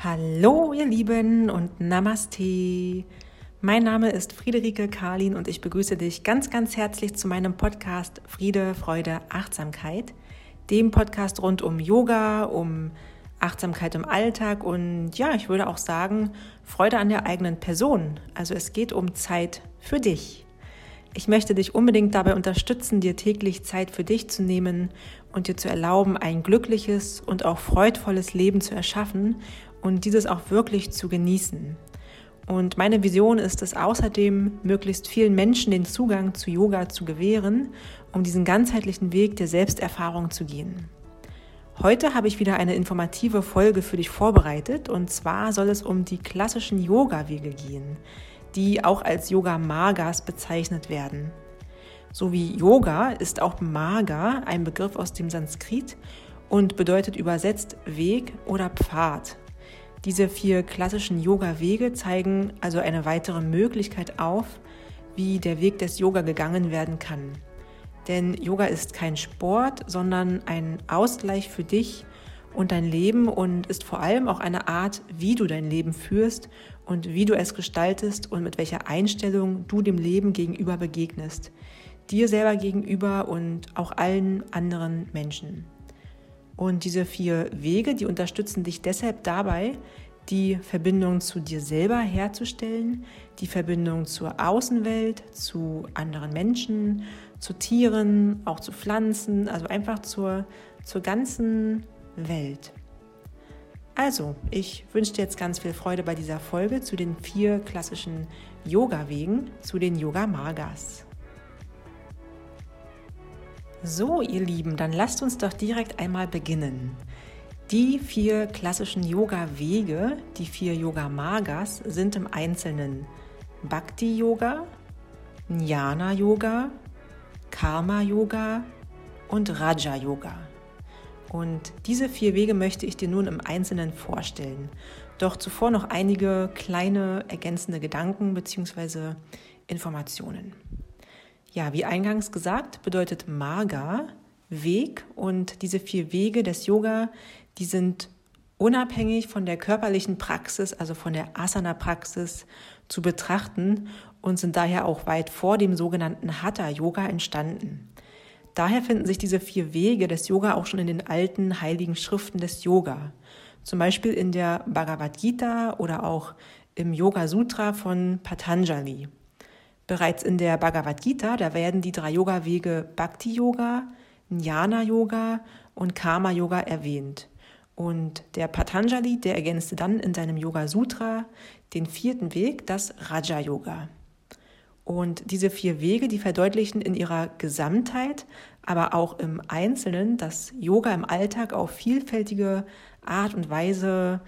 Hallo ihr Lieben und Namaste. Mein Name ist Friederike Karlin und ich begrüße dich ganz, ganz herzlich zu meinem Podcast Friede, Freude, Achtsamkeit, dem Podcast rund um Yoga, um Achtsamkeit im Alltag und ja, ich würde auch sagen, Freude an der eigenen Person. Also es geht um Zeit für dich. Ich möchte dich unbedingt dabei unterstützen, dir täglich Zeit für dich zu nehmen und dir zu erlauben, ein glückliches und auch freudvolles Leben zu erschaffen und dieses auch wirklich zu genießen. Und meine Vision ist es außerdem, möglichst vielen Menschen den Zugang zu Yoga zu gewähren, um diesen ganzheitlichen Weg der Selbsterfahrung zu gehen. Heute habe ich wieder eine informative Folge für dich vorbereitet und zwar soll es um die klassischen Yoga-Wege gehen, die auch als Yoga Magas bezeichnet werden. So wie Yoga ist auch Maga ein Begriff aus dem Sanskrit und bedeutet übersetzt Weg oder Pfad. Diese vier klassischen Yoga-Wege zeigen also eine weitere Möglichkeit auf, wie der Weg des Yoga gegangen werden kann. Denn Yoga ist kein Sport, sondern ein Ausgleich für dich und dein Leben und ist vor allem auch eine Art, wie du dein Leben führst und wie du es gestaltest und mit welcher Einstellung du dem Leben gegenüber begegnest. Dir selber gegenüber und auch allen anderen Menschen. Und diese vier Wege, die unterstützen dich deshalb dabei, die Verbindung zu dir selber herzustellen, die Verbindung zur Außenwelt, zu anderen Menschen, zu Tieren, auch zu Pflanzen, also einfach zur, zur ganzen Welt. Also, ich wünsche dir jetzt ganz viel Freude bei dieser Folge zu den vier klassischen Yoga-Wegen, zu den Yoga-Magas. So, ihr Lieben, dann lasst uns doch direkt einmal beginnen. Die vier klassischen Yoga-Wege, die vier Yoga-Magas, sind im Einzelnen Bhakti-Yoga, Jnana-Yoga, Karma-Yoga und Raja-Yoga. Und diese vier Wege möchte ich dir nun im Einzelnen vorstellen. Doch zuvor noch einige kleine ergänzende Gedanken bzw. Informationen. Ja, wie eingangs gesagt, bedeutet Marga Weg und diese vier Wege des Yoga, die sind unabhängig von der körperlichen Praxis, also von der Asana-Praxis zu betrachten und sind daher auch weit vor dem sogenannten Hatha-Yoga entstanden. Daher finden sich diese vier Wege des Yoga auch schon in den alten heiligen Schriften des Yoga, zum Beispiel in der Bhagavad Gita oder auch im Yoga Sutra von Patanjali. Bereits in der Bhagavad Gita, da werden die drei Yoga-Wege Bhakti Yoga, Jnana Yoga und Karma Yoga erwähnt. Und der Patanjali, der ergänzte dann in seinem Yoga Sutra den vierten Weg, das Raja Yoga. Und diese vier Wege, die verdeutlichen in ihrer Gesamtheit, aber auch im Einzelnen, dass Yoga im Alltag auf vielfältige Art und Weise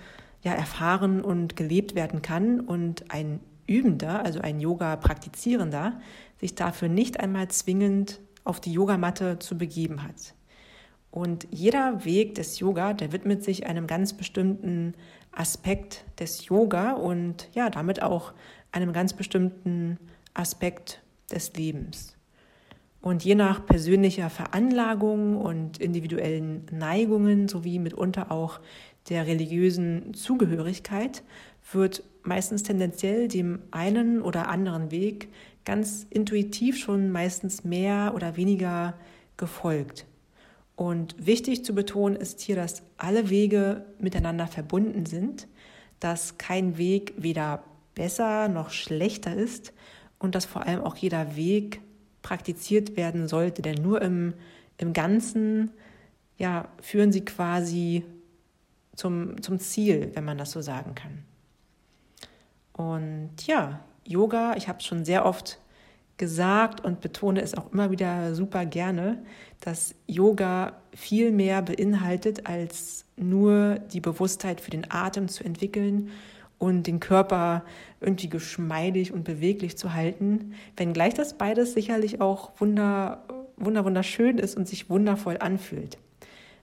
ja, erfahren und gelebt werden kann und ein Übender, also ein Yoga-Praktizierender, sich dafür nicht einmal zwingend auf die Yogamatte zu begeben hat. Und jeder Weg des Yoga, der widmet sich einem ganz bestimmten Aspekt des Yoga und ja, damit auch einem ganz bestimmten Aspekt des Lebens. Und je nach persönlicher Veranlagung und individuellen Neigungen sowie mitunter auch der religiösen Zugehörigkeit wird meistens tendenziell dem einen oder anderen Weg ganz intuitiv schon meistens mehr oder weniger gefolgt. Und wichtig zu betonen ist hier, dass alle Wege miteinander verbunden sind, dass kein Weg weder besser noch schlechter ist und dass vor allem auch jeder Weg praktiziert werden sollte, denn nur im, im Ganzen ja, führen sie quasi zum, zum Ziel, wenn man das so sagen kann. Und ja, Yoga, ich habe es schon sehr oft gesagt und betone es auch immer wieder super gerne, dass Yoga viel mehr beinhaltet, als nur die Bewusstheit für den Atem zu entwickeln und den Körper irgendwie geschmeidig und beweglich zu halten, wenngleich das beides sicherlich auch wunder, wunder, wunderschön ist und sich wundervoll anfühlt.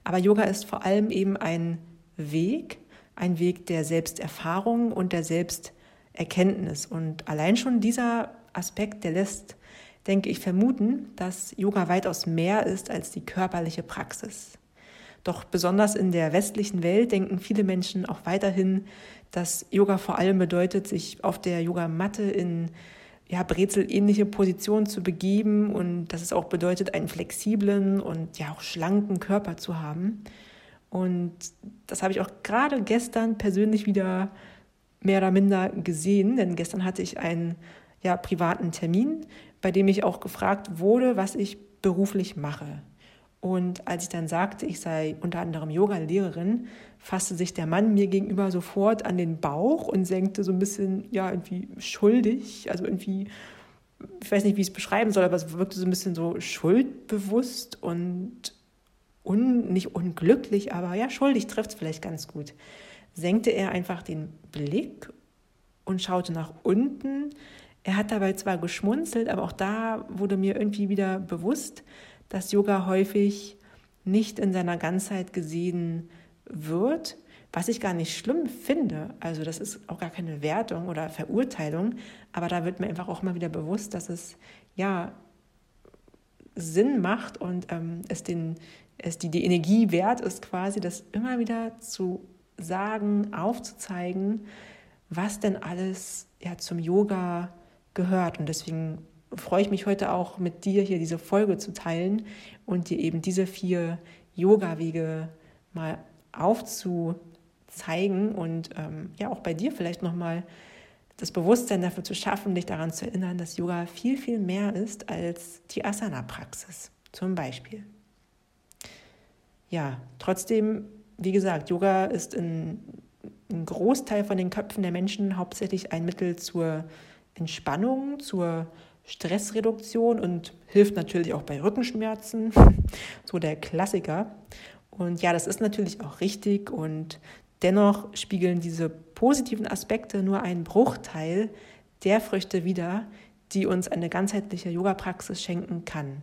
Aber Yoga ist vor allem eben ein Weg, ein Weg der Selbsterfahrung und der Selbsterkenntnis. Und allein schon dieser Aspekt, der lässt, denke ich, vermuten, dass Yoga weitaus mehr ist als die körperliche Praxis. Doch besonders in der westlichen Welt denken viele Menschen auch weiterhin, dass Yoga vor allem bedeutet, sich auf der Yogamatte in ja, Brezel-ähnliche Positionen zu begeben und dass es auch bedeutet, einen flexiblen und ja auch schlanken Körper zu haben. Und das habe ich auch gerade gestern persönlich wieder mehr oder minder gesehen, denn gestern hatte ich einen ja, privaten Termin, bei dem ich auch gefragt wurde, was ich beruflich mache. Und als ich dann sagte, ich sei unter anderem Yoga-Lehrerin, fasste sich der Mann mir gegenüber sofort an den Bauch und senkte so ein bisschen, ja, irgendwie schuldig, also irgendwie, ich weiß nicht, wie ich es beschreiben soll, aber es wirkte so ein bisschen so schuldbewusst und un, nicht unglücklich, aber ja, schuldig trifft es vielleicht ganz gut. Senkte er einfach den Blick und schaute nach unten. Er hat dabei zwar geschmunzelt, aber auch da wurde mir irgendwie wieder bewusst, dass Yoga häufig nicht in seiner Ganzheit gesehen wird, was ich gar nicht schlimm finde. Also das ist auch gar keine Wertung oder Verurteilung, aber da wird mir einfach auch mal wieder bewusst, dass es ja Sinn macht und ähm, es, den, es die, die Energie wert ist, quasi das immer wieder zu sagen, aufzuzeigen, was denn alles ja, zum Yoga gehört. Und deswegen freue ich mich heute auch mit dir hier diese Folge zu teilen und dir eben diese vier Yoga-Wege mal aufzuzeigen und ähm, ja auch bei dir vielleicht nochmal das Bewusstsein dafür zu schaffen, dich daran zu erinnern, dass Yoga viel, viel mehr ist als die Asana-Praxis zum Beispiel. Ja, trotzdem, wie gesagt, Yoga ist in, ein Großteil von den Köpfen der Menschen hauptsächlich ein Mittel zur Entspannung, zur Stressreduktion und hilft natürlich auch bei Rückenschmerzen, so der Klassiker. Und ja, das ist natürlich auch richtig und dennoch spiegeln diese positiven Aspekte nur einen Bruchteil der Früchte wider, die uns eine ganzheitliche Yoga-Praxis schenken kann.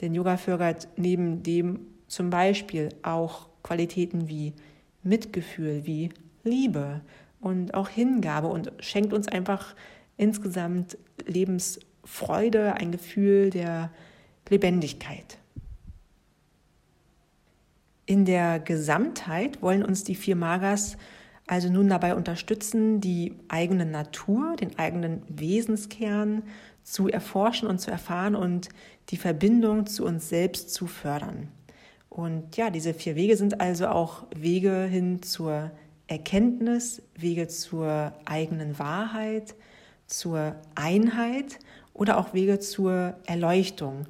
Denn Yoga fördert neben dem zum Beispiel auch Qualitäten wie Mitgefühl, wie Liebe und auch Hingabe und schenkt uns einfach insgesamt Lebens Freude, ein Gefühl der Lebendigkeit. In der Gesamtheit wollen uns die vier Magas also nun dabei unterstützen, die eigene Natur, den eigenen Wesenskern zu erforschen und zu erfahren und die Verbindung zu uns selbst zu fördern. Und ja, diese vier Wege sind also auch Wege hin zur Erkenntnis, Wege zur eigenen Wahrheit, zur Einheit oder auch Wege zur Erleuchtung.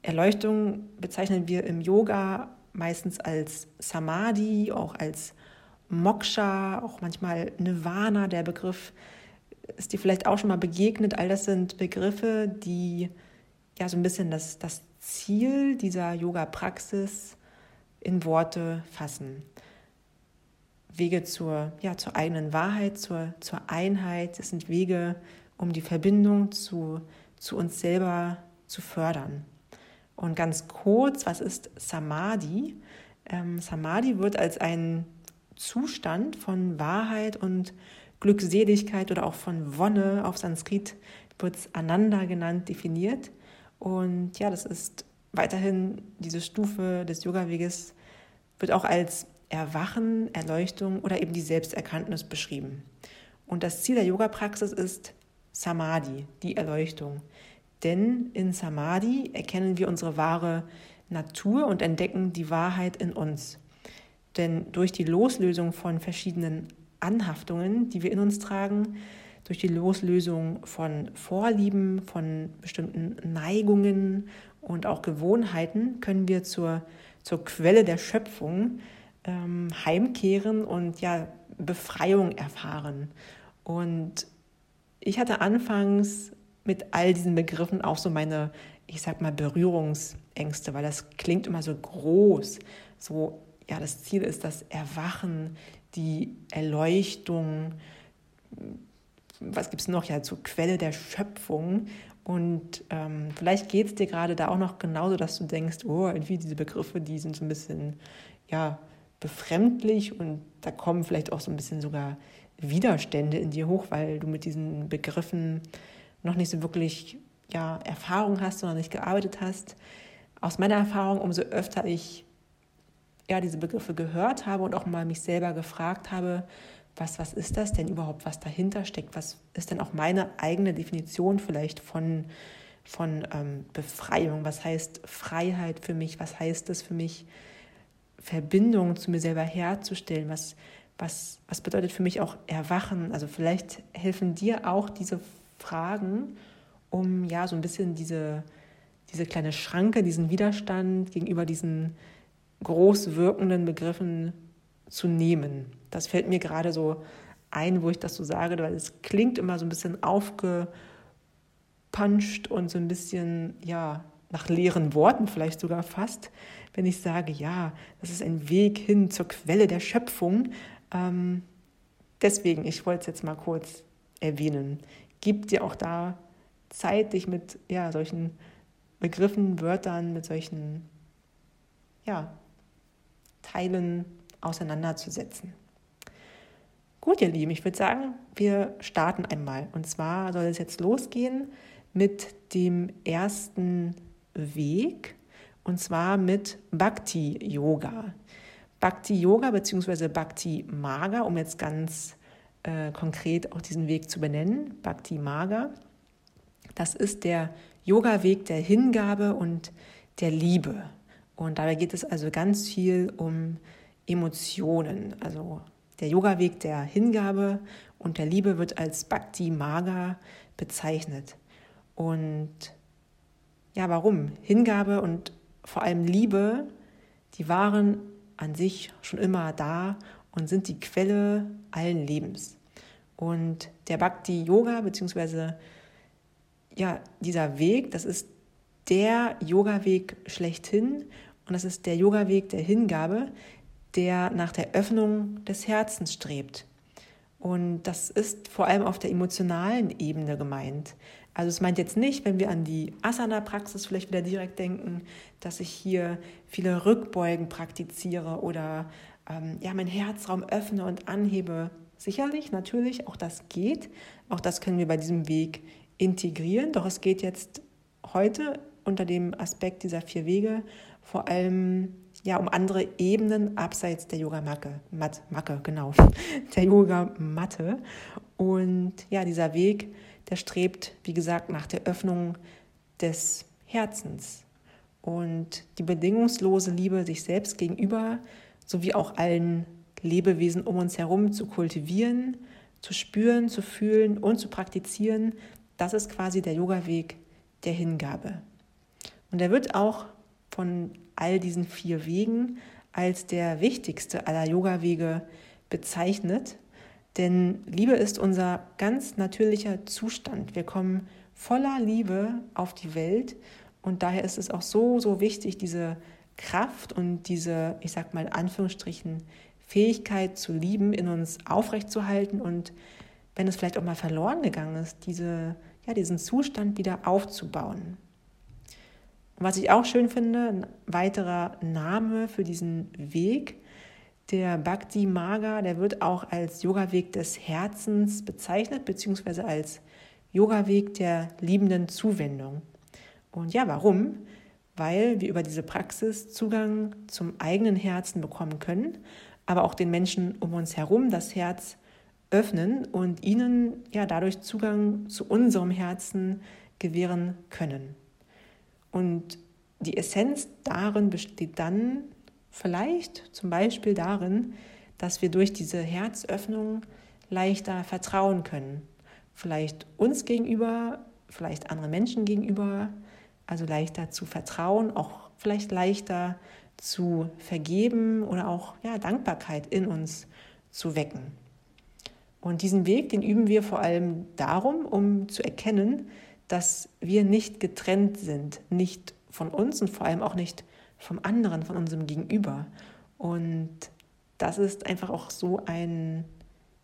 Erleuchtung bezeichnen wir im Yoga meistens als Samadhi, auch als Moksha, auch manchmal Nirvana. Der Begriff ist dir vielleicht auch schon mal begegnet. All das sind Begriffe, die ja so ein bisschen das, das Ziel dieser Yoga-Praxis in Worte fassen. Wege zur, ja, zur eigenen Wahrheit, zur, zur Einheit. Es sind Wege, um die Verbindung zu, zu uns selber zu fördern. Und ganz kurz, was ist Samadhi? Ähm, Samadhi wird als ein Zustand von Wahrheit und Glückseligkeit oder auch von Wonne auf Sanskrit wird es Ananda genannt, definiert. Und ja, das ist weiterhin diese Stufe des Yoga-Weges, wird auch als Erwachen, Erleuchtung oder eben die Selbsterkanntnis beschrieben. Und das Ziel der Yoga-Praxis ist, Samadhi, die Erleuchtung. Denn in Samadhi erkennen wir unsere wahre Natur und entdecken die Wahrheit in uns. Denn durch die Loslösung von verschiedenen Anhaftungen, die wir in uns tragen, durch die Loslösung von Vorlieben, von bestimmten Neigungen und auch Gewohnheiten können wir zur, zur Quelle der Schöpfung ähm, heimkehren und ja Befreiung erfahren. Und ich hatte anfangs mit all diesen Begriffen auch so meine, ich sag mal, Berührungsängste, weil das klingt immer so groß. So, ja, das Ziel ist das Erwachen, die Erleuchtung. Was gibt es noch? Ja, zur Quelle der Schöpfung. Und ähm, vielleicht geht es dir gerade da auch noch genauso, dass du denkst, oh, irgendwie diese Begriffe, die sind so ein bisschen, ja, befremdlich und da kommen vielleicht auch so ein bisschen sogar Widerstände in dir hoch, weil du mit diesen Begriffen noch nicht so wirklich ja, Erfahrung hast oder nicht gearbeitet hast. Aus meiner Erfahrung, umso öfter ich ja, diese Begriffe gehört habe und auch mal mich selber gefragt habe, was, was ist das denn überhaupt, was dahinter steckt? Was ist denn auch meine eigene Definition vielleicht von, von ähm, Befreiung? Was heißt Freiheit für mich? Was heißt es für mich, Verbindung zu mir selber herzustellen? Was, was, was bedeutet für mich auch Erwachen? Also vielleicht helfen dir auch diese Fragen, um ja so ein bisschen diese, diese kleine Schranke, diesen Widerstand gegenüber diesen groß wirkenden Begriffen zu nehmen. Das fällt mir gerade so ein, wo ich das so sage, weil es klingt immer so ein bisschen aufgepanscht und so ein bisschen, ja, nach leeren Worten vielleicht sogar fast, wenn ich sage, ja, das ist ein Weg hin zur Quelle der Schöpfung. Ähm, deswegen, ich wollte es jetzt mal kurz erwähnen. Gib dir auch da Zeit, dich mit ja, solchen Begriffen, Wörtern, mit solchen ja, Teilen auseinanderzusetzen. Gut, ihr Lieben, ich würde sagen, wir starten einmal. Und zwar soll es jetzt losgehen mit dem ersten Weg, und zwar mit Bhakti Yoga. Bhakti Yoga bzw. Bhakti Maga, um jetzt ganz äh, konkret auch diesen Weg zu benennen, Bhakti Maga. Das ist der Yoga-Weg der Hingabe und der Liebe. Und dabei geht es also ganz viel um Emotionen. Also der Yoga-Weg der Hingabe und der Liebe wird als Bhakti Maga bezeichnet. Und ja, warum? Hingabe und vor allem Liebe, die waren an sich schon immer da und sind die Quelle allen Lebens. Und der Bhakti Yoga, beziehungsweise ja, dieser Weg, das ist der Yoga-Weg schlechthin und das ist der Yoga-Weg der Hingabe, der nach der Öffnung des Herzens strebt. Und das ist vor allem auf der emotionalen Ebene gemeint. Also es meint jetzt nicht, wenn wir an die Asana-Praxis vielleicht wieder direkt denken, dass ich hier viele Rückbeugen praktiziere oder ähm, ja, meinen Herzraum öffne und anhebe. Sicherlich, natürlich, auch das geht. Auch das können wir bei diesem Weg integrieren. Doch es geht jetzt heute unter dem Aspekt dieser vier Wege vor allem ja, um andere Ebenen abseits der Yoga-Macke, Mat, Macke, genau, der Yoga-Matte. Und ja, dieser Weg, der strebt, wie gesagt, nach der Öffnung des Herzens und die bedingungslose Liebe sich selbst gegenüber sowie auch allen Lebewesen um uns herum zu kultivieren, zu spüren, zu fühlen und zu praktizieren, das ist quasi der Yoga-Weg der Hingabe. Und er wird auch von all diesen vier Wegen als der wichtigste aller Yoga-Wege bezeichnet. Denn Liebe ist unser ganz natürlicher Zustand. Wir kommen voller Liebe auf die Welt und daher ist es auch so, so wichtig, diese Kraft und diese, ich sag mal in Anführungsstrichen, Fähigkeit zu lieben in uns aufrechtzuerhalten und wenn es vielleicht auch mal verloren gegangen ist, diese, ja, diesen Zustand wieder aufzubauen. Was ich auch schön finde, ein weiterer Name für diesen Weg, der Bhakti Maga, der wird auch als Yoga-Weg des Herzens bezeichnet, beziehungsweise als Yoga-Weg der liebenden Zuwendung. Und ja, warum? Weil wir über diese Praxis Zugang zum eigenen Herzen bekommen können, aber auch den Menschen um uns herum das Herz öffnen und ihnen ja dadurch Zugang zu unserem Herzen gewähren können. Und die Essenz darin besteht dann vielleicht zum Beispiel darin, dass wir durch diese Herzöffnung leichter vertrauen können. Vielleicht uns gegenüber, vielleicht anderen Menschen gegenüber, also leichter zu vertrauen, auch vielleicht leichter zu vergeben oder auch ja, Dankbarkeit in uns zu wecken. Und diesen Weg, den üben wir vor allem darum, um zu erkennen, dass wir nicht getrennt sind, nicht von uns und vor allem auch nicht vom anderen, von unserem Gegenüber. Und das ist einfach auch so ein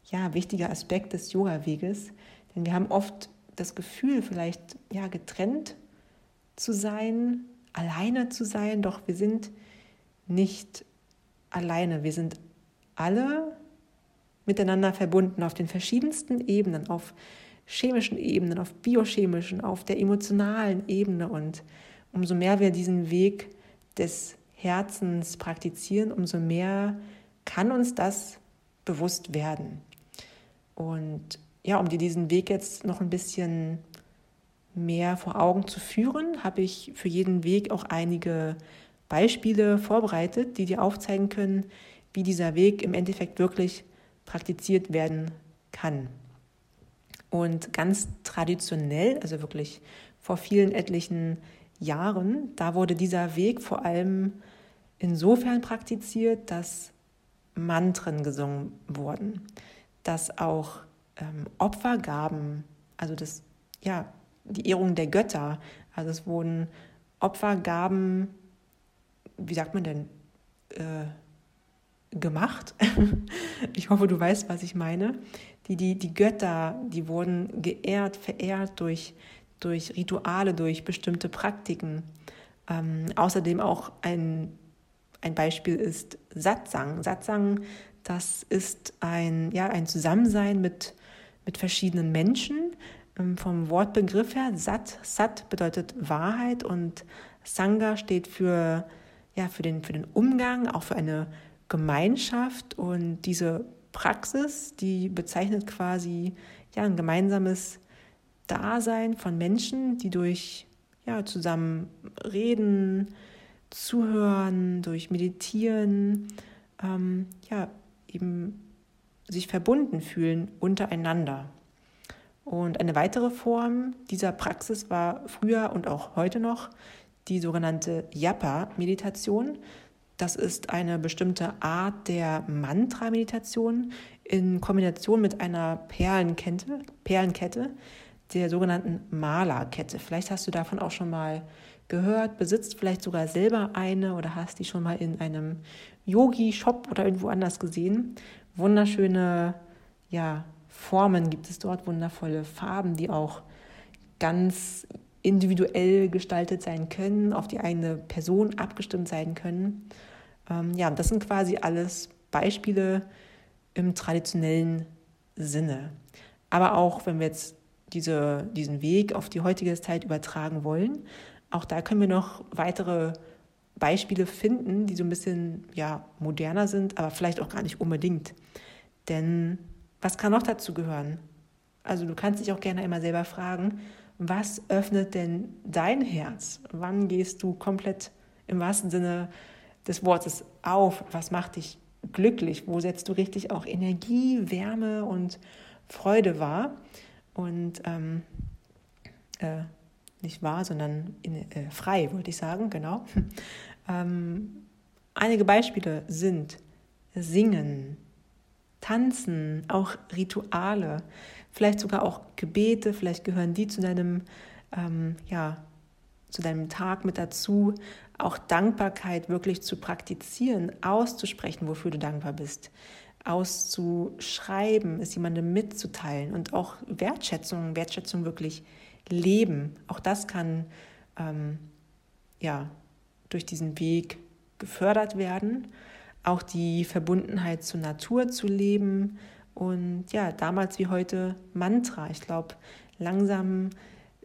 ja, wichtiger Aspekt des Yoga-Weges, denn wir haben oft das Gefühl, vielleicht ja, getrennt zu sein, alleine zu sein, doch wir sind nicht alleine. Wir sind alle miteinander verbunden auf den verschiedensten Ebenen, auf chemischen Ebenen, auf biochemischen, auf der emotionalen Ebene. Und umso mehr wir diesen Weg des Herzens praktizieren, umso mehr kann uns das bewusst werden. Und ja, um dir diesen Weg jetzt noch ein bisschen mehr vor Augen zu führen, habe ich für jeden Weg auch einige Beispiele vorbereitet, die dir aufzeigen können, wie dieser Weg im Endeffekt wirklich praktiziert werden kann. Und ganz traditionell, also wirklich vor vielen etlichen Jahren, da wurde dieser Weg vor allem insofern praktiziert, dass Mantren gesungen wurden, dass auch ähm, Opfergaben, also das, ja, die Ehrung der Götter, also es wurden Opfergaben, wie sagt man denn, äh, gemacht. ich hoffe, du weißt, was ich meine. Die, die, die Götter, die wurden geehrt, verehrt durch, durch Rituale, durch bestimmte Praktiken. Ähm, außerdem auch ein, ein Beispiel ist Satsang. Satsang, das ist ein, ja, ein Zusammensein mit, mit verschiedenen Menschen. Ähm, vom Wortbegriff her, Sat, Sat bedeutet Wahrheit und Sangha steht für, ja, für, den, für den Umgang, auch für eine Gemeinschaft und diese Praxis, die bezeichnet quasi ja, ein gemeinsames Dasein von Menschen, die durch ja, zusammen reden, zuhören, durch Meditieren, ähm, ja, eben sich verbunden fühlen untereinander. Und eine weitere Form dieser Praxis war früher und auch heute noch die sogenannte Japa-Meditation. Das ist eine bestimmte Art der Mantra-Meditation in Kombination mit einer Perlenkette, Perlenkette der sogenannten Mala-Kette. Vielleicht hast du davon auch schon mal gehört, besitzt vielleicht sogar selber eine oder hast die schon mal in einem Yogi-Shop oder irgendwo anders gesehen. Wunderschöne ja, Formen gibt es dort, wundervolle Farben, die auch ganz individuell gestaltet sein können, auf die eigene Person abgestimmt sein können. Ähm, ja, das sind quasi alles Beispiele im traditionellen Sinne. Aber auch wenn wir jetzt diese, diesen Weg auf die heutige Zeit übertragen wollen, auch da können wir noch weitere Beispiele finden, die so ein bisschen ja, moderner sind, aber vielleicht auch gar nicht unbedingt. Denn was kann noch dazu gehören? Also du kannst dich auch gerne einmal selber fragen, was öffnet denn dein Herz? Wann gehst du komplett im wahrsten Sinne des Wortes auf? Was macht dich glücklich? Wo setzt du richtig auch Energie, Wärme und Freude wahr? Und ähm, äh, nicht wahr, sondern in, äh, frei, wollte ich sagen, genau. ähm, einige Beispiele sind Singen, Tanzen, auch Rituale, vielleicht sogar auch Gebete, vielleicht gehören die zu deinem, ähm, ja, zu deinem Tag mit dazu, auch Dankbarkeit wirklich zu praktizieren, auszusprechen, wofür du dankbar bist, auszuschreiben, es jemandem mitzuteilen und auch Wertschätzung, Wertschätzung wirklich leben. Auch das kann ähm, ja durch diesen Weg gefördert werden. Auch die Verbundenheit zur Natur zu leben und ja, damals wie heute Mantra. Ich glaube, langsam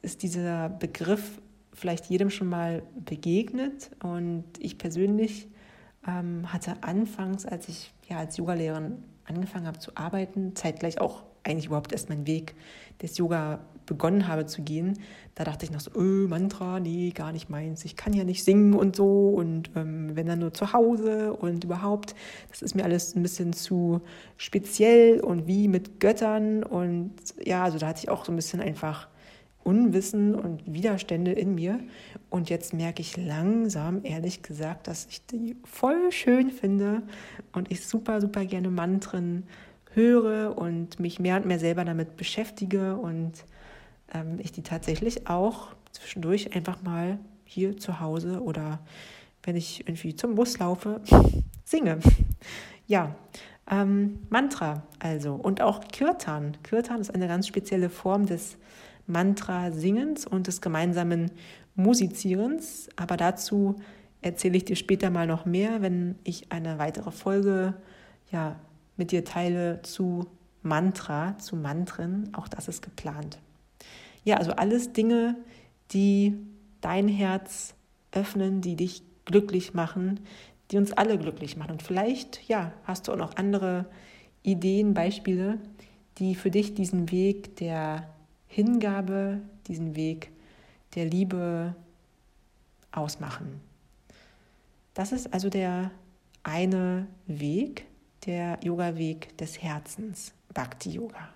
ist dieser Begriff vielleicht jedem schon mal begegnet. Und ich persönlich ähm, hatte anfangs, als ich ja als Yogalehrerin angefangen habe zu arbeiten, zeitgleich auch eigentlich überhaupt erst meinen Weg des Yoga begonnen habe zu gehen, da dachte ich noch so, öh, Mantra, nee, gar nicht meins. Ich kann ja nicht singen und so und ähm, wenn dann nur zu Hause und überhaupt, das ist mir alles ein bisschen zu speziell und wie mit Göttern und ja, also da hatte ich auch so ein bisschen einfach Unwissen und Widerstände in mir. Und jetzt merke ich langsam, ehrlich gesagt, dass ich die voll schön finde und ich super, super gerne Mantren höre und mich mehr und mehr selber damit beschäftige und ähm, ich die tatsächlich auch zwischendurch einfach mal hier zu Hause oder wenn ich irgendwie zum Bus laufe, singe. Ja, ähm, Mantra also und auch Kirtan. Kirtan ist eine ganz spezielle Form des Mantra-Singens und des gemeinsamen Musizierens. Aber dazu erzähle ich dir später mal noch mehr, wenn ich eine weitere Folge ja, mit dir teile zu Mantra, zu Mantren. Auch das ist geplant. Ja, also alles Dinge, die dein Herz öffnen, die dich glücklich machen, die uns alle glücklich machen. Und vielleicht, ja, hast du auch noch andere Ideen, Beispiele, die für dich diesen Weg der Hingabe, diesen Weg der Liebe ausmachen. Das ist also der eine Weg, der Yoga-Weg des Herzens, Bhakti Yoga.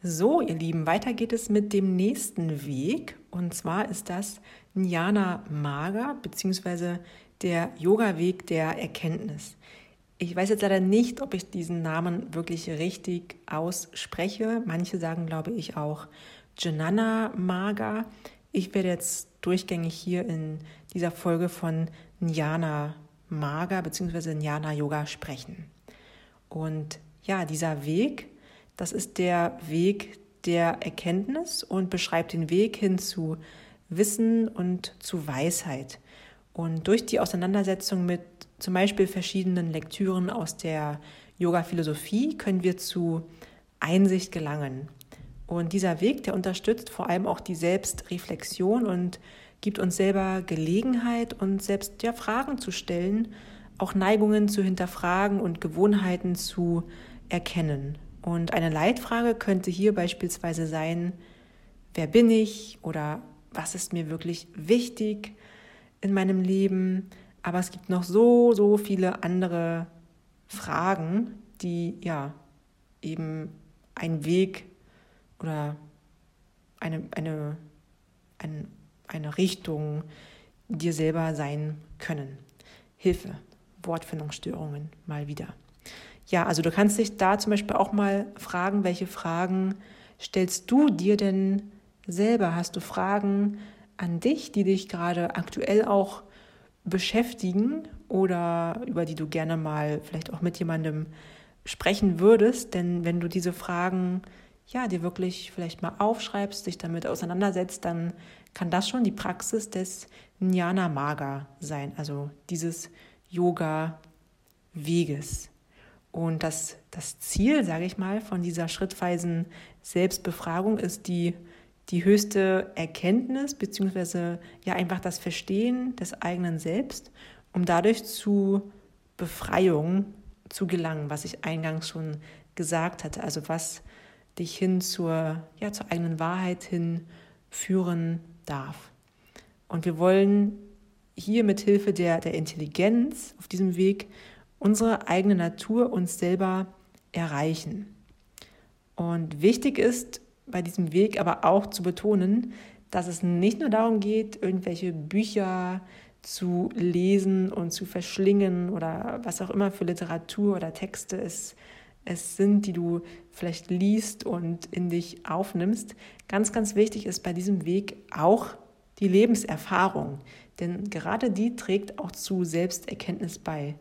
So, ihr Lieben, weiter geht es mit dem nächsten Weg. Und zwar ist das Jnana Maga, beziehungsweise der Yoga-Weg der Erkenntnis. Ich weiß jetzt leider nicht, ob ich diesen Namen wirklich richtig ausspreche. Manche sagen, glaube ich, auch Jnana Maga. Ich werde jetzt durchgängig hier in dieser Folge von Jnana Maga bzw. Jnana Yoga sprechen. Und ja, dieser Weg, das ist der Weg der Erkenntnis und beschreibt den Weg hin zu Wissen und zu Weisheit. Und durch die Auseinandersetzung mit zum Beispiel verschiedenen Lektüren aus der Yoga-Philosophie können wir zu Einsicht gelangen. Und dieser Weg, der unterstützt vor allem auch die Selbstreflexion und gibt uns selber Gelegenheit, uns selbst ja, Fragen zu stellen, auch Neigungen zu hinterfragen und Gewohnheiten zu erkennen. Und eine Leitfrage könnte hier beispielsweise sein, wer bin ich oder was ist mir wirklich wichtig in meinem Leben? Aber es gibt noch so, so viele andere Fragen, die ja eben ein Weg oder eine, eine, ein, eine Richtung dir selber sein können. Hilfe, Wortfindungsstörungen mal wieder. Ja, also du kannst dich da zum Beispiel auch mal fragen, welche Fragen stellst du dir denn selber? Hast du Fragen an dich, die dich gerade aktuell auch beschäftigen oder über die du gerne mal vielleicht auch mit jemandem sprechen würdest? Denn wenn du diese Fragen ja, dir wirklich vielleicht mal aufschreibst, dich damit auseinandersetzt, dann kann das schon die Praxis des Jnana Maga sein, also dieses Yoga-Weges. Und das, das Ziel, sage ich mal, von dieser schrittweisen Selbstbefragung ist die, die höchste Erkenntnis, beziehungsweise ja einfach das Verstehen des eigenen Selbst, um dadurch zu Befreiung zu gelangen, was ich eingangs schon gesagt hatte. Also was dich hin zur, ja, zur eigenen Wahrheit hin führen darf. Und wir wollen hier mit Hilfe der, der Intelligenz auf diesem Weg unsere eigene Natur uns selber erreichen. Und wichtig ist bei diesem Weg aber auch zu betonen, dass es nicht nur darum geht, irgendwelche Bücher zu lesen und zu verschlingen oder was auch immer für Literatur oder Texte es es sind, die du vielleicht liest und in dich aufnimmst. Ganz, ganz wichtig ist bei diesem Weg auch die Lebenserfahrung, denn gerade die trägt auch zu Selbsterkenntnis bei.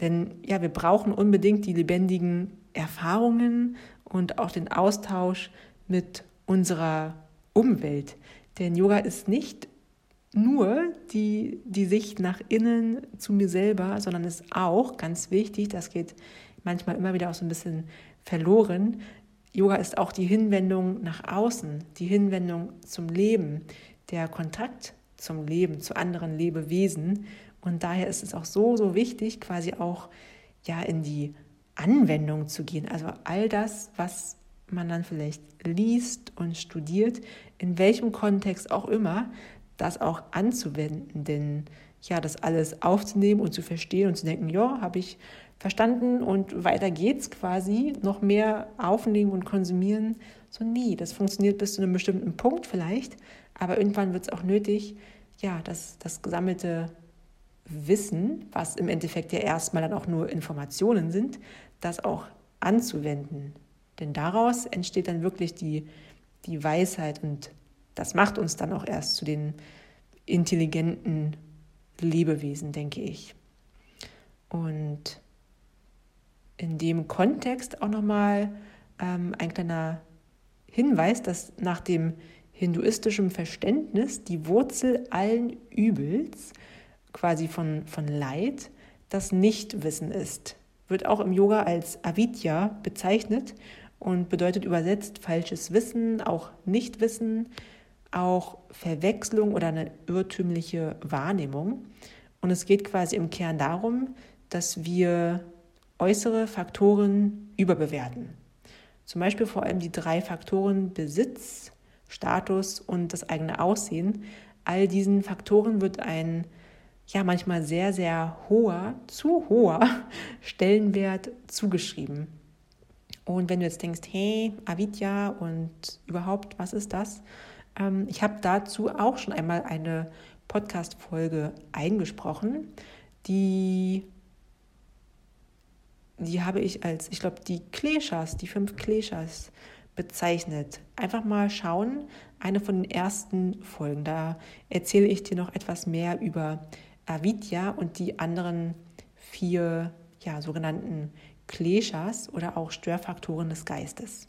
Denn ja, wir brauchen unbedingt die lebendigen Erfahrungen und auch den Austausch mit unserer Umwelt. Denn Yoga ist nicht nur die, die Sicht nach innen zu mir selber, sondern ist auch ganz wichtig, das geht manchmal immer wieder auch so ein bisschen verloren. Yoga ist auch die Hinwendung nach außen, die Hinwendung zum Leben, der Kontakt zum Leben, zu anderen Lebewesen. Und daher ist es auch so, so wichtig, quasi auch ja in die Anwendung zu gehen. Also all das, was man dann vielleicht liest und studiert, in welchem Kontext auch immer, das auch anzuwenden. Denn ja, das alles aufzunehmen und zu verstehen und zu denken, ja, habe ich verstanden und weiter geht's quasi, noch mehr aufnehmen und konsumieren. So, nie. das funktioniert bis zu einem bestimmten Punkt vielleicht, aber irgendwann wird es auch nötig, ja, das, das gesammelte Wissen, was im Endeffekt ja erstmal dann auch nur Informationen sind, das auch anzuwenden. Denn daraus entsteht dann wirklich die, die Weisheit und das macht uns dann auch erst zu den intelligenten Lebewesen, denke ich. Und in dem Kontext auch nochmal ähm, ein kleiner Hinweis, dass nach dem hinduistischen Verständnis die Wurzel allen Übels, quasi von, von Leid, das Nichtwissen ist. Wird auch im Yoga als Avidya bezeichnet und bedeutet übersetzt falsches Wissen, auch Nichtwissen, auch Verwechslung oder eine irrtümliche Wahrnehmung. Und es geht quasi im Kern darum, dass wir äußere Faktoren überbewerten. Zum Beispiel vor allem die drei Faktoren Besitz, Status und das eigene Aussehen. All diesen Faktoren wird ein ja manchmal sehr, sehr hoher, zu hoher Stellenwert zugeschrieben. Und wenn du jetzt denkst, hey, Avidya und überhaupt, was ist das? Ähm, ich habe dazu auch schon einmal eine Podcast-Folge eingesprochen, die, die habe ich als, ich glaube, die Kleshas, die fünf Kleshas bezeichnet. Einfach mal schauen, eine von den ersten Folgen. Da erzähle ich dir noch etwas mehr über Avidya und die anderen vier ja, sogenannten Kleshas oder auch Störfaktoren des Geistes.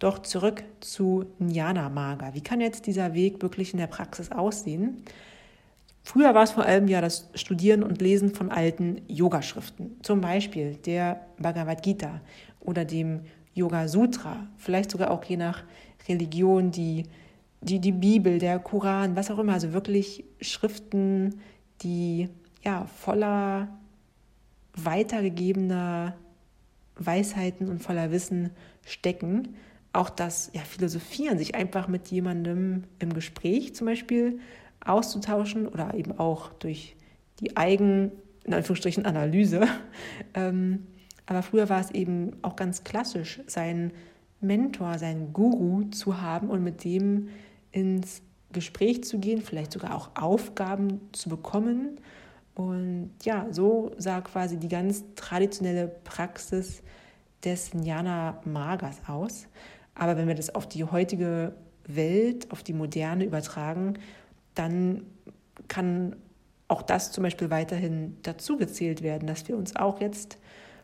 Doch zurück zu Jnana Maga. Wie kann jetzt dieser Weg wirklich in der Praxis aussehen? Früher war es vor allem ja das Studieren und Lesen von alten Yogaschriften, zum Beispiel der Bhagavad Gita oder dem Yoga Sutra, vielleicht sogar auch je nach Religion die, die, die Bibel, der Koran, was auch immer, also wirklich Schriften, die ja voller weitergegebener Weisheiten und voller Wissen stecken. Auch das ja, Philosophieren, sich einfach mit jemandem im Gespräch zum Beispiel auszutauschen oder eben auch durch die Eigen, in Anführungsstrichen, Analyse. Ähm, aber früher war es eben auch ganz klassisch, seinen Mentor, seinen Guru zu haben und mit dem ins Gespräch zu gehen, vielleicht sogar auch Aufgaben zu bekommen. Und ja, so sah quasi die ganz traditionelle Praxis des Jnana Magas aus. Aber wenn wir das auf die heutige Welt, auf die moderne übertragen, dann kann auch das zum Beispiel weiterhin dazu gezählt werden, dass wir uns auch jetzt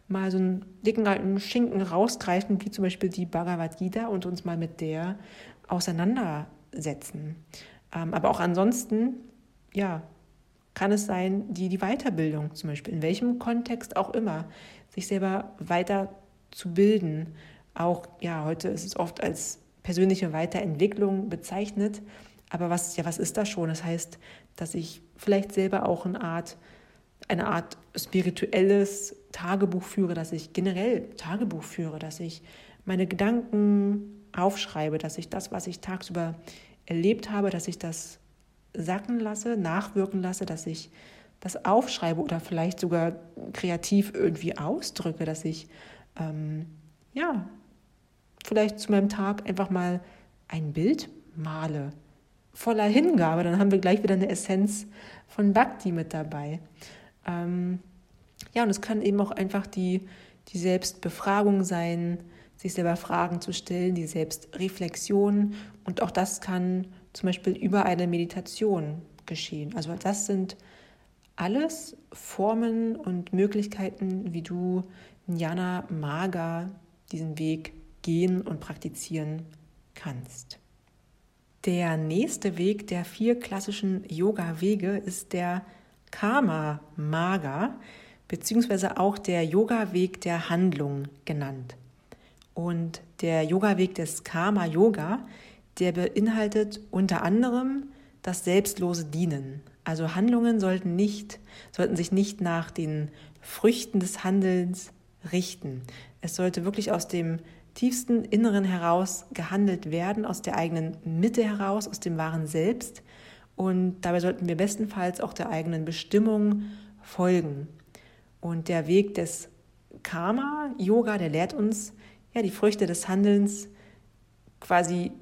mal so einen dicken alten Schinken rausgreifen, wie zum Beispiel die Bhagavad Gita und uns mal mit der auseinandersetzen. Ähm, aber auch ansonsten, ja, kann es sein, die, die Weiterbildung zum Beispiel, in welchem Kontext auch immer, sich selber weiter zu bilden. Auch, ja, heute ist es oft als persönliche Weiterentwicklung bezeichnet. Aber was, ja, was ist das schon? Das heißt, dass ich vielleicht selber auch eine Art, eine Art spirituelles Tagebuch führe, dass ich generell Tagebuch führe, dass ich meine Gedanken aufschreibe, dass ich das, was ich tagsüber erlebt habe, dass ich das sacken lasse, nachwirken lasse, dass ich das aufschreibe oder vielleicht sogar kreativ irgendwie ausdrücke, dass ich ähm, ja vielleicht zu meinem Tag einfach mal ein Bild male voller Hingabe, dann haben wir gleich wieder eine Essenz von Bhakti mit dabei. Ähm, ja, und es kann eben auch einfach die, die Selbstbefragung sein, sich selber Fragen zu stellen, die Selbstreflexion. Und auch das kann zum Beispiel über eine Meditation geschehen. Also das sind alles Formen und Möglichkeiten, wie du Jnana Maga diesen Weg gehen und praktizieren kannst. Der nächste Weg der vier klassischen Yoga-Wege ist der Karma Maga, beziehungsweise auch der Yoga-Weg der Handlung genannt. Und der Yoga-Weg des Karma Yoga, der beinhaltet unter anderem das selbstlose Dienen. Also Handlungen sollten nicht, sollten sich nicht nach den Früchten des Handelns richten. Es sollte wirklich aus dem tiefsten Inneren heraus gehandelt werden, aus der eigenen Mitte heraus, aus dem wahren Selbst. Und dabei sollten wir bestenfalls auch der eigenen Bestimmung folgen. Und der Weg des Karma-Yoga, der lehrt uns, ja, die Früchte des Handelns quasi,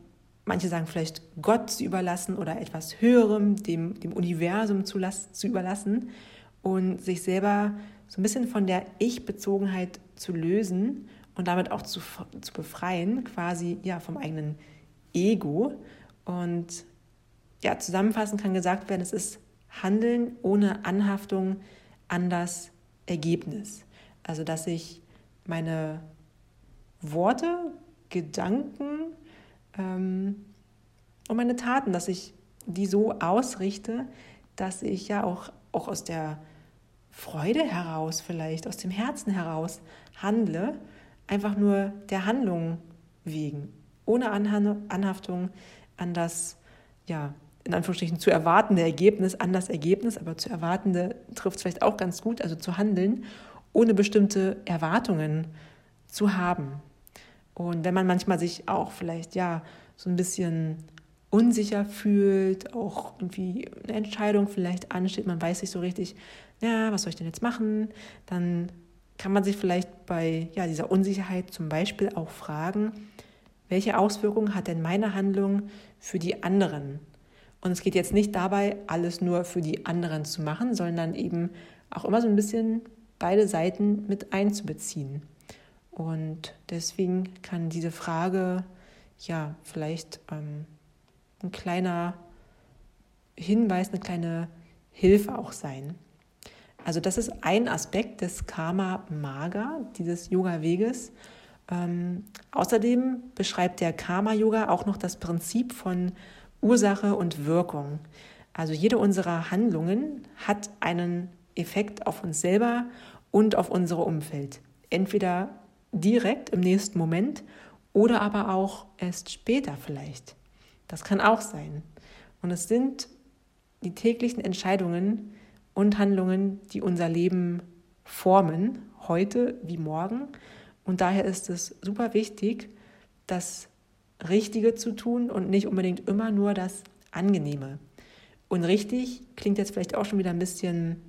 manche sagen vielleicht Gott zu überlassen oder etwas Höherem, dem, dem Universum zu, zu überlassen und sich selber so ein bisschen von der Ich-Bezogenheit zu lösen und damit auch zu, zu befreien, quasi ja vom eigenen Ego. Und ja, zusammenfassend kann gesagt werden, es ist Handeln ohne Anhaftung an das Ergebnis. Also dass ich meine Worte, Gedanken ähm, und meine Taten, dass ich die so ausrichte, dass ich ja auch, auch aus der Freude heraus vielleicht, aus dem Herzen heraus handle einfach nur der Handlung wegen, ohne Anhaftung an das ja, in Anführungsstrichen zu erwartende Ergebnis an das Ergebnis, aber zu erwartende trifft es vielleicht auch ganz gut, also zu handeln, ohne bestimmte Erwartungen zu haben. Und wenn man manchmal sich auch vielleicht ja so ein bisschen unsicher fühlt, auch irgendwie eine Entscheidung vielleicht ansteht, man weiß nicht so richtig, ja, was soll ich denn jetzt machen, dann kann man sich vielleicht bei ja, dieser Unsicherheit zum Beispiel auch fragen, welche Auswirkungen hat denn meine Handlung für die anderen? Und es geht jetzt nicht dabei, alles nur für die anderen zu machen, sondern eben auch immer so ein bisschen beide Seiten mit einzubeziehen. Und deswegen kann diese Frage ja vielleicht ähm, ein kleiner Hinweis, eine kleine Hilfe auch sein. Also das ist ein Aspekt des Karma Maga, dieses Yoga-Weges. Ähm, außerdem beschreibt der Karma-Yoga auch noch das Prinzip von Ursache und Wirkung. Also jede unserer Handlungen hat einen Effekt auf uns selber und auf unser Umfeld. Entweder direkt im nächsten Moment oder aber auch erst später vielleicht. Das kann auch sein. Und es sind die täglichen Entscheidungen, und Handlungen, die unser Leben formen, heute wie morgen. Und daher ist es super wichtig, das Richtige zu tun und nicht unbedingt immer nur das Angenehme. Und richtig klingt jetzt vielleicht auch schon wieder ein bisschen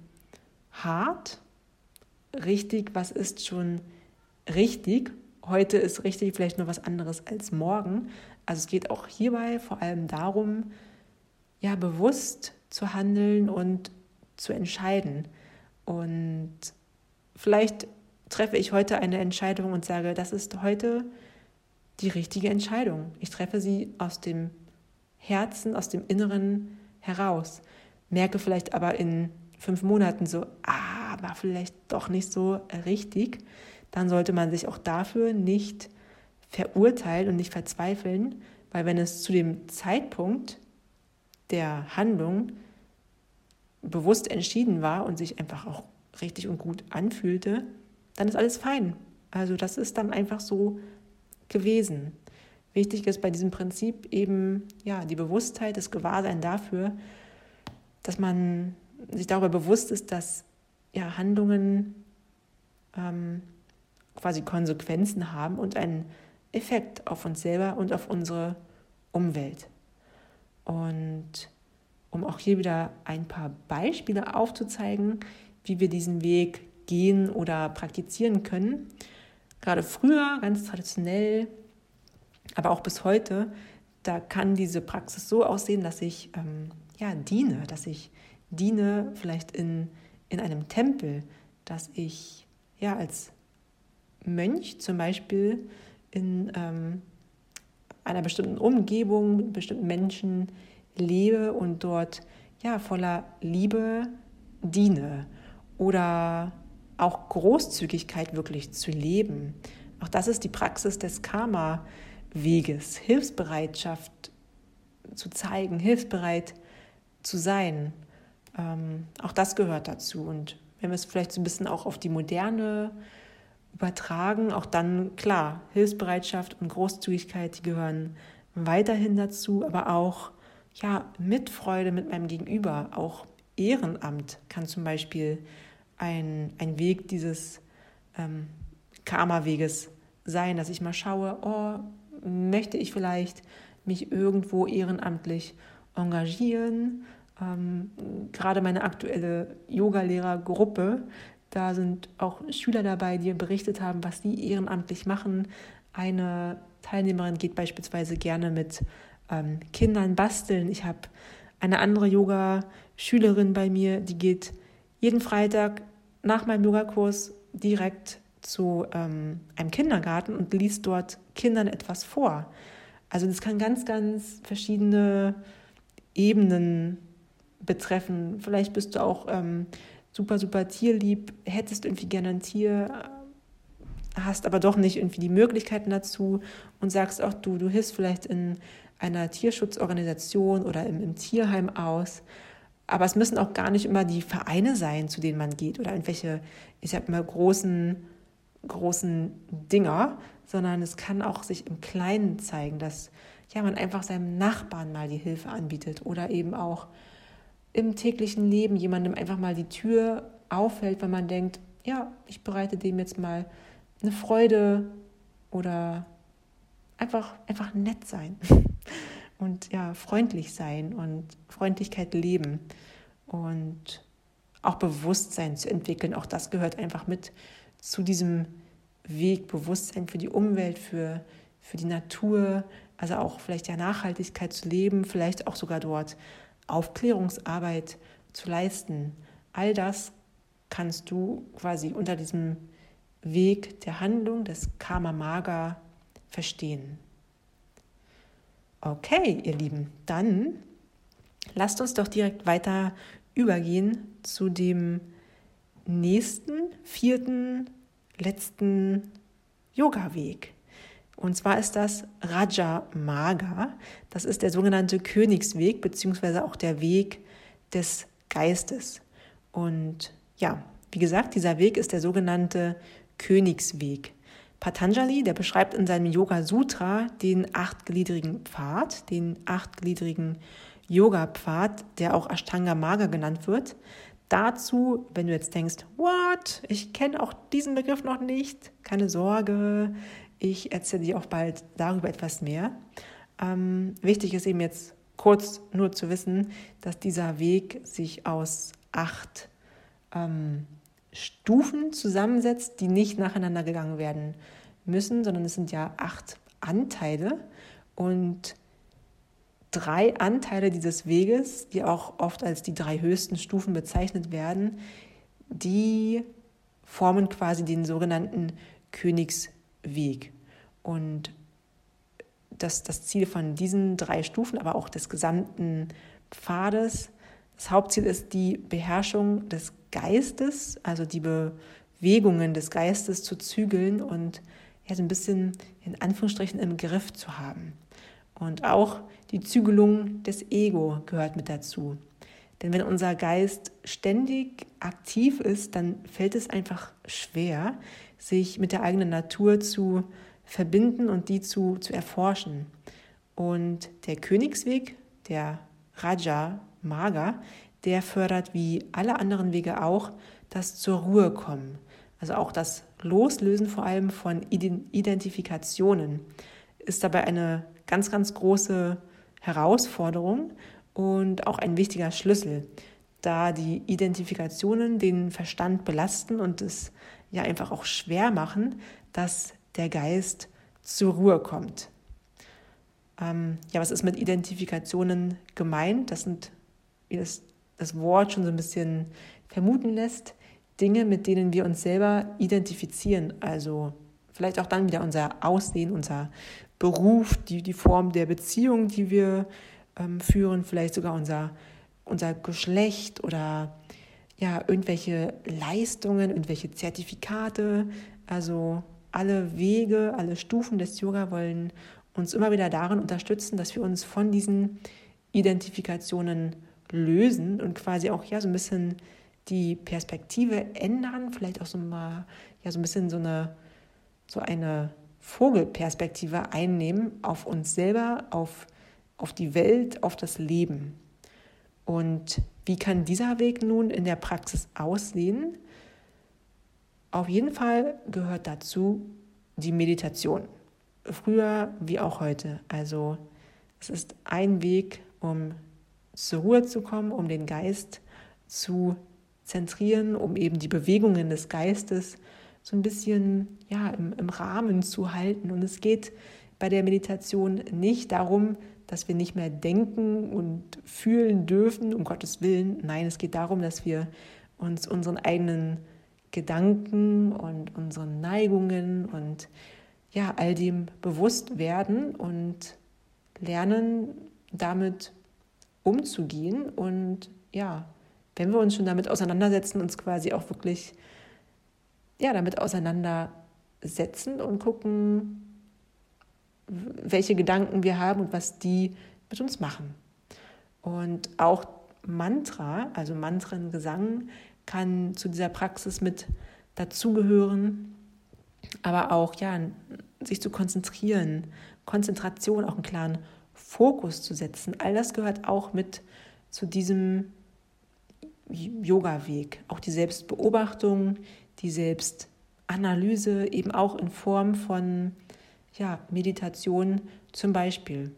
hart. Richtig, was ist schon richtig? Heute ist richtig vielleicht nur was anderes als morgen. Also es geht auch hierbei vor allem darum, ja, bewusst zu handeln und zu entscheiden. Und vielleicht treffe ich heute eine Entscheidung und sage, das ist heute die richtige Entscheidung. Ich treffe sie aus dem Herzen, aus dem Inneren heraus. Merke vielleicht aber in fünf Monaten so, ah, war vielleicht doch nicht so richtig. Dann sollte man sich auch dafür nicht verurteilen und nicht verzweifeln, weil wenn es zu dem Zeitpunkt der Handlung bewusst entschieden war und sich einfach auch richtig und gut anfühlte, dann ist alles fein. Also das ist dann einfach so gewesen. Wichtig ist bei diesem Prinzip eben ja die Bewusstheit, das Gewahrsein dafür, dass man sich darüber bewusst ist, dass ja Handlungen ähm, quasi Konsequenzen haben und einen Effekt auf uns selber und auf unsere Umwelt. Und um auch hier wieder ein paar Beispiele aufzuzeigen, wie wir diesen Weg gehen oder praktizieren können. Gerade früher, ganz traditionell, aber auch bis heute, da kann diese Praxis so aussehen, dass ich ähm, ja, diene, dass ich diene vielleicht in, in einem Tempel, dass ich ja als Mönch zum Beispiel in ähm, einer bestimmten Umgebung mit bestimmten Menschen lebe und dort ja voller Liebe diene oder auch Großzügigkeit wirklich zu leben. Auch das ist die Praxis des Karma-Weges, Hilfsbereitschaft zu zeigen, hilfsbereit zu sein. Ähm, auch das gehört dazu. Und wenn wir es vielleicht so ein bisschen auch auf die Moderne übertragen, auch dann klar, Hilfsbereitschaft und Großzügigkeit, die gehören weiterhin dazu, aber auch ja, Mitfreude mit meinem Gegenüber, auch Ehrenamt kann zum Beispiel ein, ein Weg dieses ähm, Karma-Weges sein, dass ich mal schaue, oh, möchte ich vielleicht mich irgendwo ehrenamtlich engagieren. Ähm, gerade meine aktuelle Yogalehrergruppe, da sind auch Schüler dabei, die berichtet haben, was sie ehrenamtlich machen. Eine Teilnehmerin geht beispielsweise gerne mit ähm, Kindern basteln. Ich habe eine andere Yoga-Schülerin bei mir, die geht jeden Freitag nach meinem Yogakurs direkt zu ähm, einem Kindergarten und liest dort Kindern etwas vor. Also das kann ganz, ganz verschiedene Ebenen betreffen. Vielleicht bist du auch ähm, super, super tierlieb, hättest irgendwie gerne ein Tier, hast aber doch nicht irgendwie die Möglichkeiten dazu und sagst auch du, du hilfst vielleicht in einer Tierschutzorganisation oder im, im Tierheim aus. Aber es müssen auch gar nicht immer die Vereine sein, zu denen man geht oder irgendwelche, ich sag mal, großen, großen Dinger, sondern es kann auch sich im Kleinen zeigen, dass ja, man einfach seinem Nachbarn mal die Hilfe anbietet oder eben auch im täglichen Leben jemandem einfach mal die Tür auffällt, wenn man denkt, ja, ich bereite dem jetzt mal eine Freude oder einfach, einfach nett sein und ja, freundlich sein und Freundlichkeit leben und auch Bewusstsein zu entwickeln. Auch das gehört einfach mit zu diesem Weg, Bewusstsein für die Umwelt, für, für die Natur, also auch vielleicht ja Nachhaltigkeit zu leben, vielleicht auch sogar dort Aufklärungsarbeit zu leisten. All das kannst du quasi unter diesem Weg der Handlung des Karma Maga verstehen. Okay, ihr Lieben, dann lasst uns doch direkt weiter übergehen zu dem nächsten, vierten, letzten Yoga-Weg. Und zwar ist das Raja Maga. Das ist der sogenannte Königsweg, beziehungsweise auch der Weg des Geistes. Und ja, wie gesagt, dieser Weg ist der sogenannte Königsweg. Patanjali, der beschreibt in seinem Yoga Sutra den achtgliedrigen Pfad, den achtgliedrigen Yoga-Pfad, der auch Ashtanga Maga genannt wird. Dazu, wenn du jetzt denkst, what, ich kenne auch diesen Begriff noch nicht, keine Sorge, ich erzähle dir auch bald darüber etwas mehr. Ähm, wichtig ist eben jetzt kurz nur zu wissen, dass dieser Weg sich aus acht ähm, Stufen zusammensetzt, die nicht nacheinander gegangen werden müssen, sondern es sind ja acht Anteile und drei Anteile dieses Weges, die auch oft als die drei höchsten Stufen bezeichnet werden, die formen quasi den sogenannten Königsweg. Und das, das Ziel von diesen drei Stufen, aber auch des gesamten Pfades, das Hauptziel ist die Beherrschung des Geistes, also die Bewegungen des Geistes zu zügeln und ja, ein bisschen in Anführungsstrichen im Griff zu haben. Und auch die Zügelung des Ego gehört mit dazu. Denn wenn unser Geist ständig aktiv ist, dann fällt es einfach schwer, sich mit der eigenen Natur zu verbinden und die zu, zu erforschen. Und der Königsweg, der Raja Maga, der fördert wie alle anderen Wege auch das zur Ruhe kommen. Also auch das Loslösen vor allem von Identifikationen ist dabei eine ganz, ganz große Herausforderung und auch ein wichtiger Schlüssel, da die Identifikationen den Verstand belasten und es ja einfach auch schwer machen, dass der Geist zur Ruhe kommt. Ähm, ja, was ist mit Identifikationen gemeint? Das sind, wie das, das Wort schon so ein bisschen vermuten lässt, Dinge, mit denen wir uns selber identifizieren. Also vielleicht auch dann wieder unser Aussehen, unser Beruf, die, die Form der Beziehung, die wir ähm, führen, vielleicht sogar unser, unser Geschlecht oder ja, irgendwelche Leistungen, irgendwelche Zertifikate. Also alle Wege, alle Stufen des Yoga wollen uns immer wieder darin unterstützen, dass wir uns von diesen Identifikationen lösen und quasi auch ja so ein bisschen die Perspektive ändern, vielleicht auch so mal ja so ein bisschen so eine so eine Vogelperspektive einnehmen auf uns selber, auf, auf die Welt, auf das Leben. Und wie kann dieser Weg nun in der Praxis aussehen? Auf jeden Fall gehört dazu die Meditation. Früher wie auch heute. Also es ist ein Weg, um zur Ruhe zu kommen, um den Geist zu zentrieren, um eben die Bewegungen des Geistes so ein bisschen ja, im, im Rahmen zu halten. Und es geht bei der Meditation nicht darum, dass wir nicht mehr denken und fühlen dürfen, um Gottes Willen. Nein, es geht darum, dass wir uns unseren eigenen Gedanken und unseren Neigungen und ja, all dem bewusst werden und lernen, damit umzugehen. Und ja, wenn wir uns schon damit auseinandersetzen, uns quasi auch wirklich ja, damit auseinandersetzen und gucken, welche Gedanken wir haben und was die mit uns machen. Und auch Mantra, also Mantrengesang, kann zu dieser Praxis mit dazugehören. Aber auch ja, sich zu konzentrieren, Konzentration, auch einen klaren Fokus zu setzen. All das gehört auch mit zu diesem Yoga-Weg. Auch die Selbstbeobachtung, die Selbstanalyse, eben auch in Form von ja, Meditation zum Beispiel.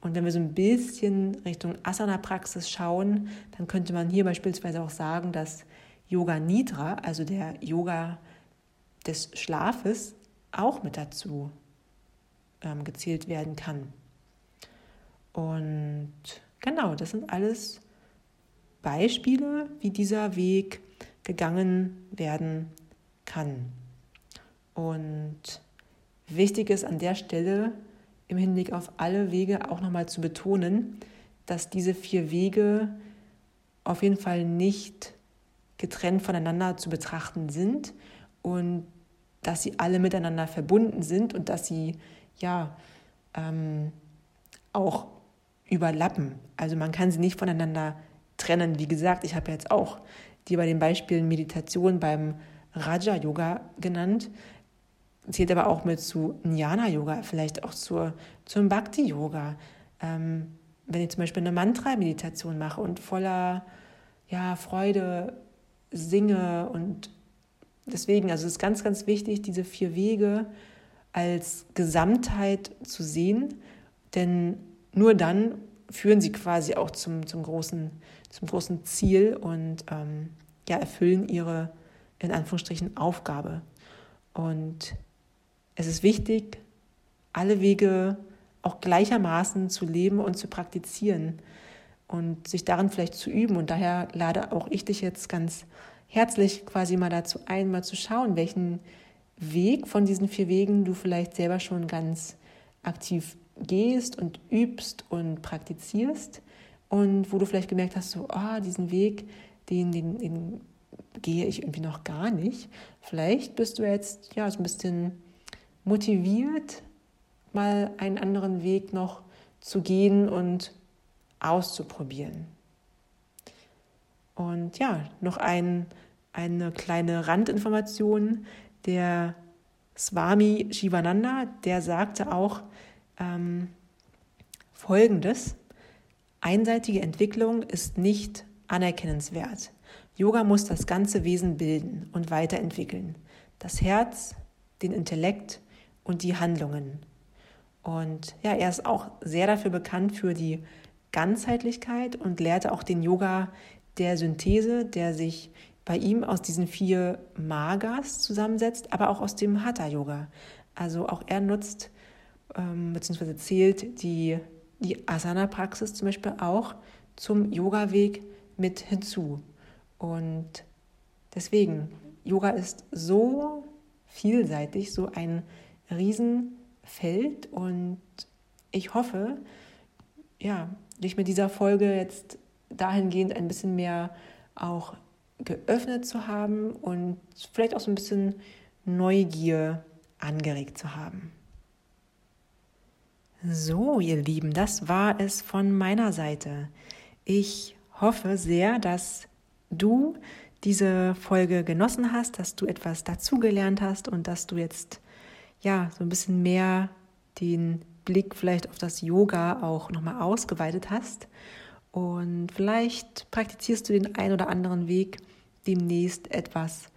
Und wenn wir so ein bisschen Richtung Asana-Praxis schauen, dann könnte man hier beispielsweise auch sagen, dass Yoga Nidra, also der Yoga des Schlafes, auch mit dazu ähm, gezählt werden kann. Und genau, das sind alles Beispiele, wie dieser Weg gegangen werden kann. Und wichtig ist an der Stelle im Hinblick auf alle Wege auch nochmal zu betonen, dass diese vier Wege auf jeden Fall nicht getrennt voneinander zu betrachten sind und dass sie alle miteinander verbunden sind und dass sie ja ähm, auch überlappen. Also man kann sie nicht voneinander trennen. Wie gesagt, ich habe jetzt auch die bei den Beispielen Meditation beim Raja Yoga genannt, zählt aber auch mit zu Jnana Yoga, vielleicht auch zur, zum Bhakti Yoga. Ähm, wenn ich zum Beispiel eine Mantra-Meditation mache und voller ja, Freude singe und deswegen, also es ist ganz, ganz wichtig, diese vier Wege als Gesamtheit zu sehen, denn nur dann führen sie quasi auch zum, zum, großen, zum großen Ziel und ähm, ja, erfüllen ihre, in Anführungsstrichen, Aufgabe. Und es ist wichtig, alle Wege auch gleichermaßen zu leben und zu praktizieren und sich darin vielleicht zu üben. Und daher lade auch ich dich jetzt ganz herzlich quasi mal dazu ein, mal zu schauen, welchen Weg von diesen vier Wegen du vielleicht selber schon ganz aktiv gehst und übst und praktizierst und wo du vielleicht gemerkt hast, so, oh, diesen Weg, den, den, den gehe ich irgendwie noch gar nicht. Vielleicht bist du jetzt ja so ein bisschen motiviert, mal einen anderen Weg noch zu gehen und auszuprobieren. Und ja, noch ein, eine kleine Randinformation. Der Swami Shivananda, der sagte auch ähm, Folgendes. Einseitige Entwicklung ist nicht anerkennenswert. Yoga muss das ganze Wesen bilden und weiterentwickeln. Das Herz, den Intellekt und die Handlungen. Und ja, er ist auch sehr dafür bekannt für die Ganzheitlichkeit und lehrte auch den Yoga der Synthese, der sich bei ihm aus diesen vier Magas zusammensetzt, aber auch aus dem Hatha-Yoga. Also auch er nutzt ähm, bzw. zählt die, die Asana-Praxis zum Beispiel auch zum Yoga-Weg mit hinzu. Und deswegen, Yoga ist so vielseitig, so ein Riesenfeld und ich hoffe, ja, dich mit dieser Folge jetzt dahingehend ein bisschen mehr auch geöffnet zu haben und vielleicht auch so ein bisschen Neugier angeregt zu haben. So, ihr Lieben, das war es von meiner Seite. Ich hoffe sehr, dass du diese Folge genossen hast, dass du etwas dazugelernt hast und dass du jetzt ja so ein bisschen mehr den Blick vielleicht auf das Yoga auch nochmal ausgeweitet hast. Und vielleicht praktizierst du den ein oder anderen Weg demnächst etwas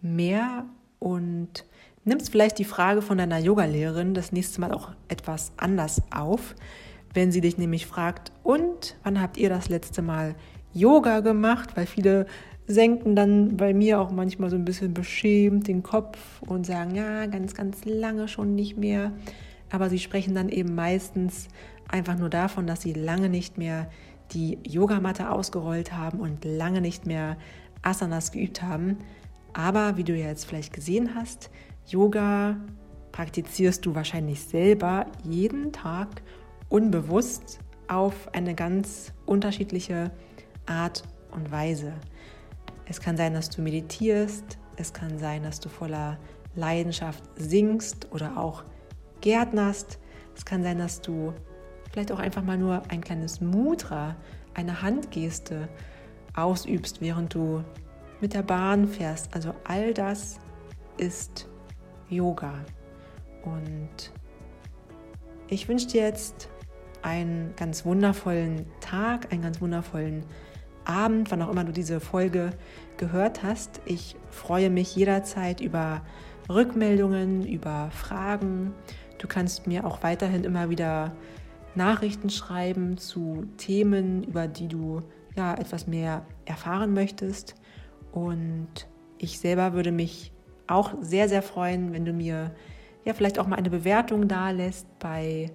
mehr und nimmst vielleicht die Frage von deiner Yogalehrerin das nächste Mal auch etwas anders auf, wenn sie dich nämlich fragt, und wann habt ihr das letzte Mal Yoga gemacht? Weil viele senken dann bei mir auch manchmal so ein bisschen beschämt den Kopf und sagen, ja, ganz, ganz lange schon nicht mehr. Aber sie sprechen dann eben meistens einfach nur davon, dass sie lange nicht mehr die Yogamatte ausgerollt haben und lange nicht mehr Asanas geübt haben. Aber wie du ja jetzt vielleicht gesehen hast, Yoga praktizierst du wahrscheinlich selber jeden Tag unbewusst auf eine ganz unterschiedliche Art und Weise. Es kann sein, dass du meditierst, es kann sein, dass du voller Leidenschaft singst oder auch gärtnerst. Es kann sein, dass du vielleicht auch einfach mal nur ein kleines Mudra, eine Handgeste ausübst, während du mit der Bahn fährst. Also all das ist Yoga. Und ich wünsche dir jetzt einen ganz wundervollen Tag, einen ganz wundervollen Abend, wann auch immer du diese Folge gehört hast. Ich freue mich jederzeit über Rückmeldungen, über Fragen. Du kannst mir auch weiterhin immer wieder Nachrichten schreiben zu Themen, über die du ja etwas mehr erfahren möchtest. Und ich selber würde mich auch sehr, sehr freuen, wenn du mir ja vielleicht auch mal eine Bewertung da lässt bei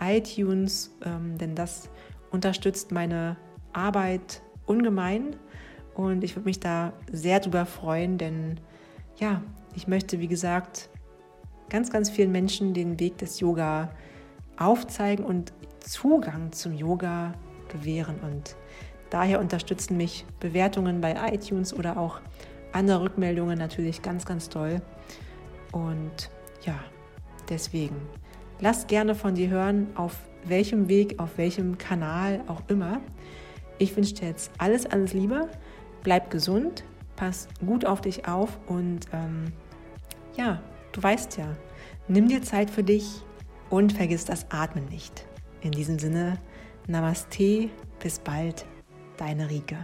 iTunes, ähm, denn das unterstützt meine Arbeit ungemein und ich würde mich da sehr drüber freuen, denn ja, ich möchte, wie gesagt, ganz, ganz vielen Menschen den Weg des Yoga aufzeigen und Zugang zum Yoga gewähren. Und daher unterstützen mich Bewertungen bei iTunes oder auch andere Rückmeldungen natürlich ganz, ganz toll. Und ja, deswegen lass gerne von dir hören, auf welchem Weg, auf welchem Kanal auch immer. Ich wünsche dir jetzt alles, alles Liebe. Bleib gesund, pass gut auf dich auf und ähm, ja, du weißt ja, nimm dir Zeit für dich und vergiss das Atmen nicht. In diesem Sinne, Namaste, bis bald, deine Rike.